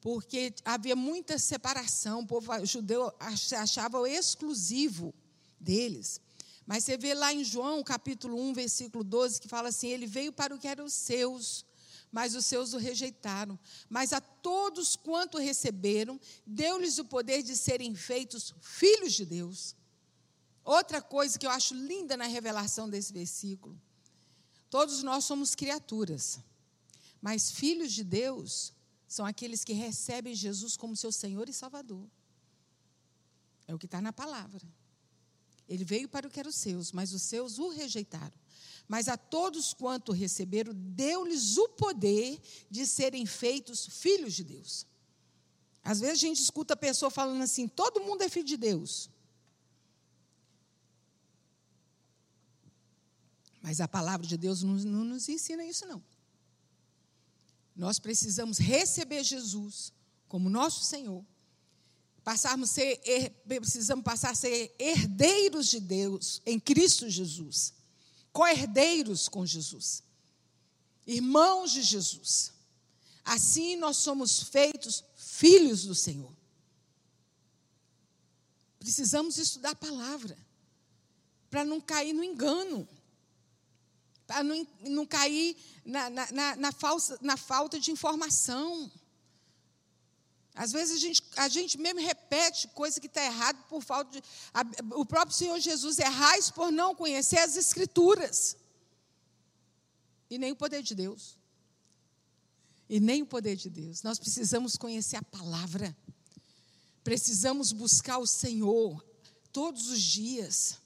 porque havia muita separação, o povo judeu achava exclusivo deles. Mas você vê lá em João, capítulo 1, versículo 12, que fala assim: Ele veio para o que eram os seus, mas os seus o rejeitaram. Mas a todos quanto receberam, deu-lhes o poder de serem feitos filhos de Deus. Outra coisa que eu acho linda na revelação desse versículo: todos nós somos criaturas, mas filhos de Deus são aqueles que recebem Jesus como seu Senhor e Salvador. É o que está na palavra. Ele veio para o que eram os seus, mas os seus o rejeitaram. Mas a todos quanto receberam, deu-lhes o poder de serem feitos filhos de Deus. Às vezes a gente escuta a pessoa falando assim: todo mundo é filho de Deus. Mas a palavra de Deus não, não nos ensina isso, não. Nós precisamos receber Jesus como nosso Senhor passarmos ser, precisamos passar a ser herdeiros de Deus em Cristo Jesus, co-herdeiros com Jesus, irmãos de Jesus. Assim nós somos feitos filhos do Senhor. Precisamos estudar a palavra para não cair no engano, para não, não cair na, na, na, na, falsa, na falta de informação. Às vezes a gente, a gente mesmo repete coisa que está errada por falta de. A, o próprio Senhor Jesus errais por não conhecer as Escrituras. E nem o poder de Deus. E nem o poder de Deus. Nós precisamos conhecer a palavra. Precisamos buscar o Senhor todos os dias.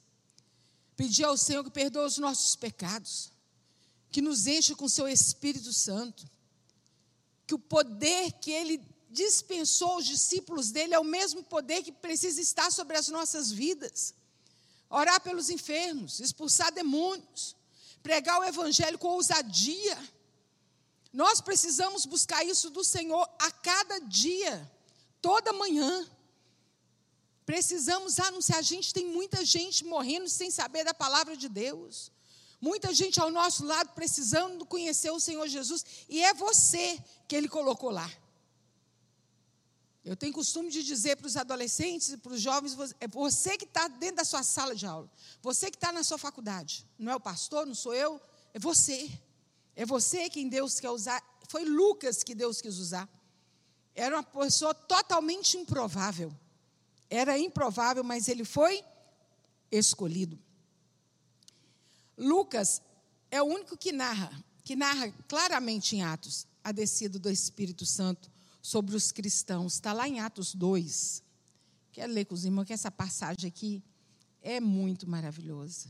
Pedir ao Senhor que perdoe os nossos pecados. Que nos enche com o seu Espírito Santo. Que o poder que Ele dispensou os discípulos dele é o mesmo poder que precisa estar sobre as nossas vidas. Orar pelos enfermos, expulsar demônios, pregar o evangelho com ousadia. Nós precisamos buscar isso do Senhor a cada dia, toda manhã. Precisamos anunciar. A gente tem muita gente morrendo sem saber da palavra de Deus. Muita gente ao nosso lado precisando conhecer o Senhor Jesus. E é você que Ele colocou lá. Eu tenho costume de dizer para os adolescentes e para os jovens: é você que está dentro da sua sala de aula, você que está na sua faculdade. Não é o pastor, não sou eu, é você. É você quem Deus quer usar. Foi Lucas que Deus quis usar. Era uma pessoa totalmente improvável. Era improvável, mas ele foi escolhido. Lucas é o único que narra, que narra claramente em Atos a descida do Espírito Santo sobre os cristãos. Está lá em Atos 2. Quero ler com os irmãos que essa passagem aqui é muito maravilhosa.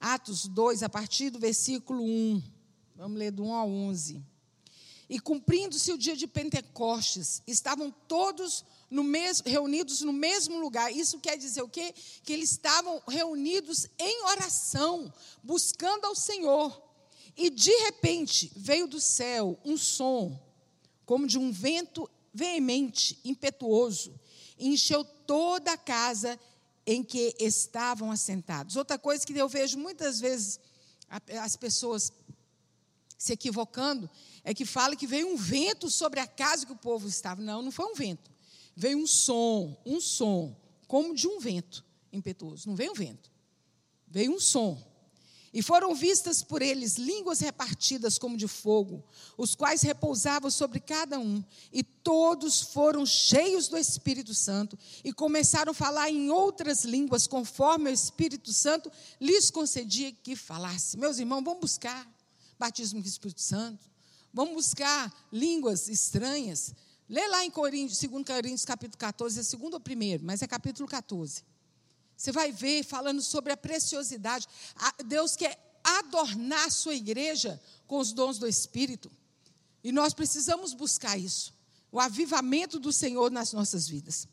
Atos 2, a partir do versículo 1. Vamos ler do 1 ao 11. E cumprindo-se o dia de Pentecostes, estavam todos no mesmo, reunidos no mesmo lugar. Isso quer dizer o quê? Que eles estavam reunidos em oração, buscando ao Senhor. E de repente veio do céu um som, como de um vento veemente, impetuoso, e encheu toda a casa em que estavam assentados. Outra coisa que eu vejo muitas vezes as pessoas se equivocando é que fala que veio um vento sobre a casa que o povo estava. Não, não foi um vento. Veio um som, um som, como de um vento. impetuoso, não veio um vento, veio um som. E foram vistas por eles línguas repartidas como de fogo, os quais repousavam sobre cada um. E todos foram cheios do Espírito Santo e começaram a falar em outras línguas, conforme o Espírito Santo lhes concedia que falasse. Meus irmãos, vamos buscar batismo com o Espírito Santo, vamos buscar línguas estranhas. Lê lá em Coríntios, 2 Coríntios, capítulo 14, é segundo ou primeiro, mas é capítulo 14. Você vai ver falando sobre a preciosidade. Deus quer adornar a sua igreja com os dons do Espírito. E nós precisamos buscar isso. O avivamento do Senhor nas nossas vidas.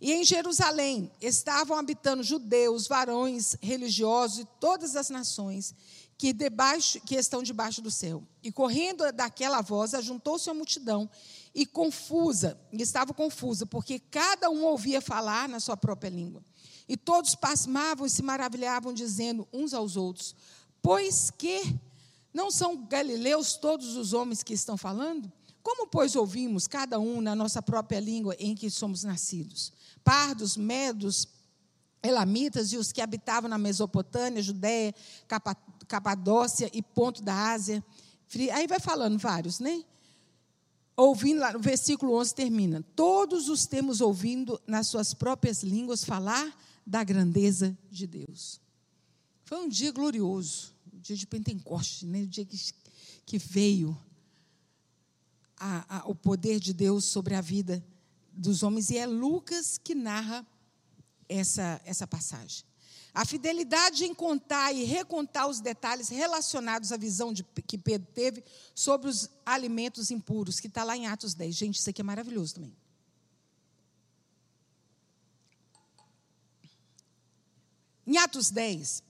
E em Jerusalém estavam habitando judeus, varões religiosos e todas as nações que, debaixo, que estão debaixo do céu. E correndo daquela voz, ajuntou-se a multidão e confusa, e estava confusa, porque cada um ouvia falar na sua própria língua. E todos pasmavam e se maravilhavam, dizendo uns aos outros: Pois que não são galileus todos os homens que estão falando? Como, pois, ouvimos cada um na nossa própria língua em que somos nascidos? Pardos, medos, elamitas e os que habitavam na Mesopotâmia, Judéia, Capadócia e Ponto da Ásia. Aí vai falando vários, né? Ouvindo lá, no versículo 11 termina: Todos os temos ouvindo nas suas próprias línguas falar da grandeza de Deus. Foi um dia glorioso, o dia de Pentecoste, né? o dia que, que veio a, a, o poder de Deus sobre a vida dos homens, e é Lucas que narra essa, essa passagem. A fidelidade em contar e recontar os detalhes relacionados à visão de, que Pedro teve sobre os alimentos impuros, que está lá em Atos 10. Gente, isso aqui é maravilhoso também. Em Atos 10,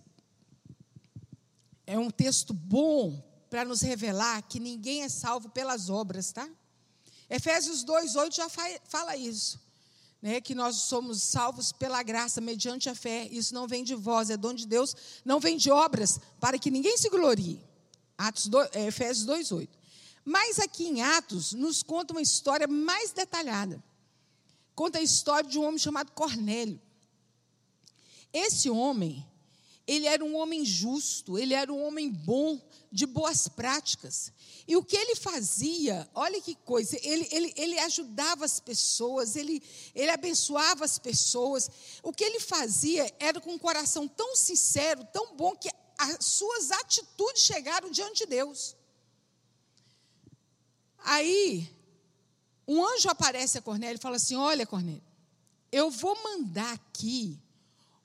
é um texto bom para nos revelar que ninguém é salvo pelas obras, tá? Efésios 2:8 já fala isso, né? Que nós somos salvos pela graça mediante a fé. Isso não vem de vós, é dom de Deus, não vem de obras, para que ninguém se glorie. Atos 2, é, Efésios 2:8. Mas aqui em Atos nos conta uma história mais detalhada. Conta a história de um homem chamado Cornélio. Esse homem, ele era um homem justo, ele era um homem bom, de boas práticas. E o que ele fazia, olha que coisa, ele, ele, ele ajudava as pessoas, ele, ele abençoava as pessoas. O que ele fazia era com um coração tão sincero, tão bom, que as suas atitudes chegaram diante de Deus. Aí, um anjo aparece a Cornélio e fala assim: Olha, Cornélio, eu vou mandar aqui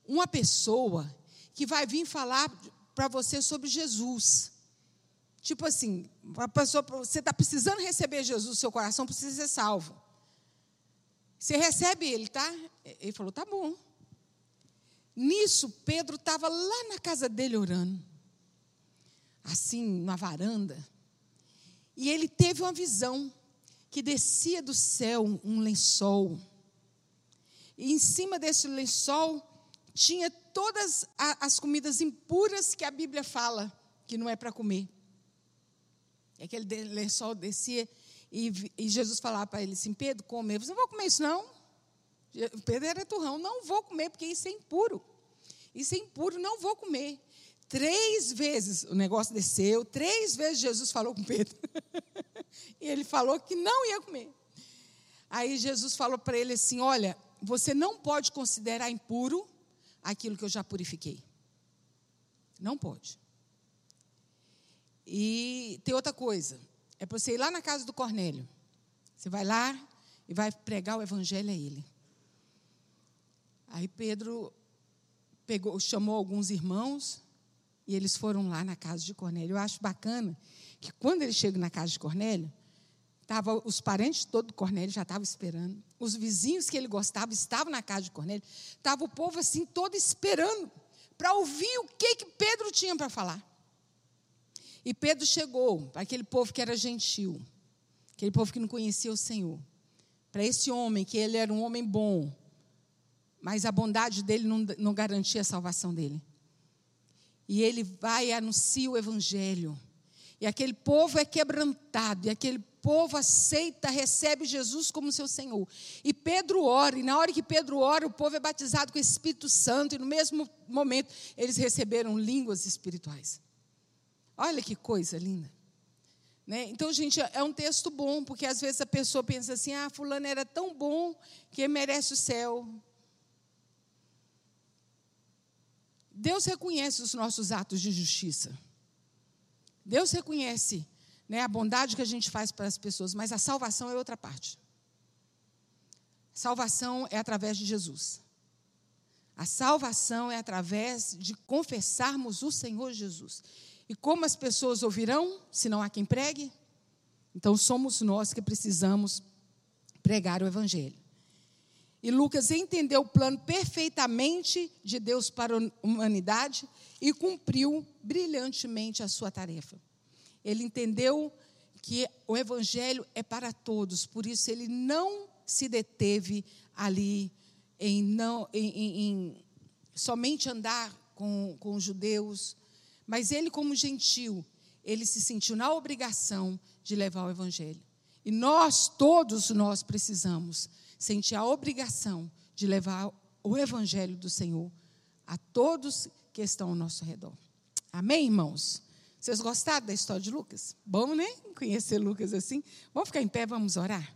uma pessoa que vai vir falar para você sobre Jesus. Tipo assim, pessoa, você está precisando receber Jesus, seu coração precisa ser salvo. Você recebe ele, tá? Ele falou, tá bom. Nisso, Pedro estava lá na casa dele orando, assim, na varanda, e ele teve uma visão que descia do céu um lençol. E em cima desse lençol tinha todas as comidas impuras que a Bíblia fala que não é para comer. E aquele lençol descia e, e Jesus falava para ele assim: Pedro, come. Você não vou comer isso, não. Pedro era turrão, não vou comer, porque isso é impuro. Isso é impuro, não vou comer. Três vezes o negócio desceu, três vezes Jesus falou com Pedro. e ele falou que não ia comer. Aí Jesus falou para ele assim: Olha, você não pode considerar impuro aquilo que eu já purifiquei. Não pode. E tem outra coisa. É para você ir lá na casa do Cornélio. Você vai lá e vai pregar o evangelho a ele. Aí Pedro pegou, chamou alguns irmãos e eles foram lá na casa de Cornélio. Eu acho bacana que quando ele chega na casa de Cornélio, tava, os parentes todos do Cornélio já estavam esperando. Os vizinhos que ele gostava estavam na casa de Cornélio. Estava o povo assim todo esperando para ouvir o que, que Pedro tinha para falar. E Pedro chegou para aquele povo que era gentil, aquele povo que não conhecia o Senhor. Para esse homem, que ele era um homem bom, mas a bondade dele não, não garantia a salvação dele. E ele vai e anuncia o evangelho. E aquele povo é quebrantado, e aquele povo aceita, recebe Jesus como seu Senhor. E Pedro ora, e na hora que Pedro ora, o povo é batizado com o Espírito Santo, e no mesmo momento eles receberam línguas espirituais. Olha que coisa linda. Né? Então, gente, é um texto bom, porque às vezes a pessoa pensa assim: ah, Fulano era tão bom que merece o céu. Deus reconhece os nossos atos de justiça. Deus reconhece né, a bondade que a gente faz para as pessoas, mas a salvação é outra parte. Salvação é através de Jesus. A salvação é através de confessarmos o Senhor Jesus. E como as pessoas ouvirão, se não há quem pregue? Então somos nós que precisamos pregar o Evangelho. E Lucas entendeu o plano perfeitamente de Deus para a humanidade e cumpriu brilhantemente a sua tarefa. Ele entendeu que o Evangelho é para todos, por isso ele não se deteve ali em, não, em, em, em somente andar com, com os judeus, mas ele, como gentil, ele se sentiu na obrigação de levar o evangelho. E nós, todos nós, precisamos sentir a obrigação de levar o evangelho do Senhor a todos que estão ao nosso redor. Amém, irmãos? Vocês gostaram da história de Lucas? Bom, né? Conhecer Lucas assim. Vamos ficar em pé, vamos orar?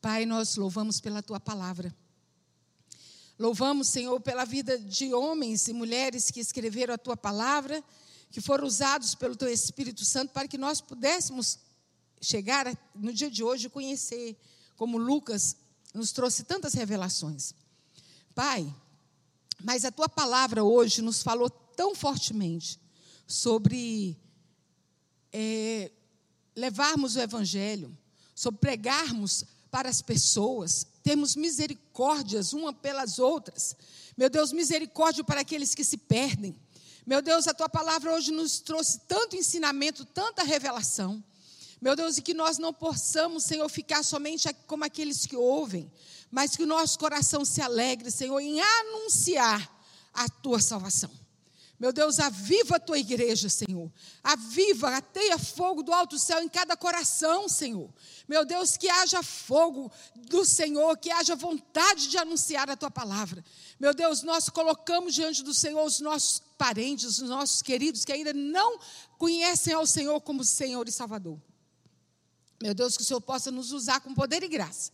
Pai, nós louvamos pela tua palavra. Louvamos, Senhor, pela vida de homens e mulheres que escreveram a tua palavra, que foram usados pelo teu Espírito Santo para que nós pudéssemos chegar no dia de hoje e conhecer, como Lucas nos trouxe tantas revelações. Pai, mas a tua palavra hoje nos falou tão fortemente sobre é, levarmos o Evangelho, sobre pregarmos para as pessoas, temos misericórdias uma pelas outras. Meu Deus, misericórdia para aqueles que se perdem. Meu Deus, a tua palavra hoje nos trouxe tanto ensinamento, tanta revelação. Meu Deus, e que nós não possamos, Senhor, ficar somente como aqueles que ouvem, mas que o nosso coração se alegre, Senhor, em anunciar a tua salvação. Meu Deus, aviva a tua igreja, Senhor. Aviva, ateia fogo do alto céu em cada coração, Senhor. Meu Deus, que haja fogo do Senhor, que haja vontade de anunciar a tua palavra. Meu Deus, nós colocamos diante do Senhor os nossos parentes, os nossos queridos que ainda não conhecem ao Senhor como Senhor e Salvador. Meu Deus, que o Senhor possa nos usar com poder e graça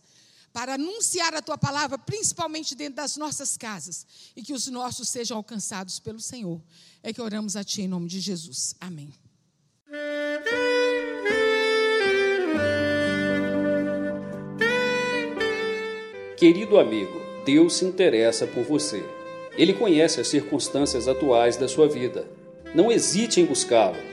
para anunciar a tua palavra, principalmente dentro das nossas casas, e que os nossos sejam alcançados pelo Senhor. É que oramos a Ti em nome de Jesus. Amém. Querido amigo, Deus se interessa por você. Ele conhece as circunstâncias atuais da sua vida. Não hesite em buscá-lo.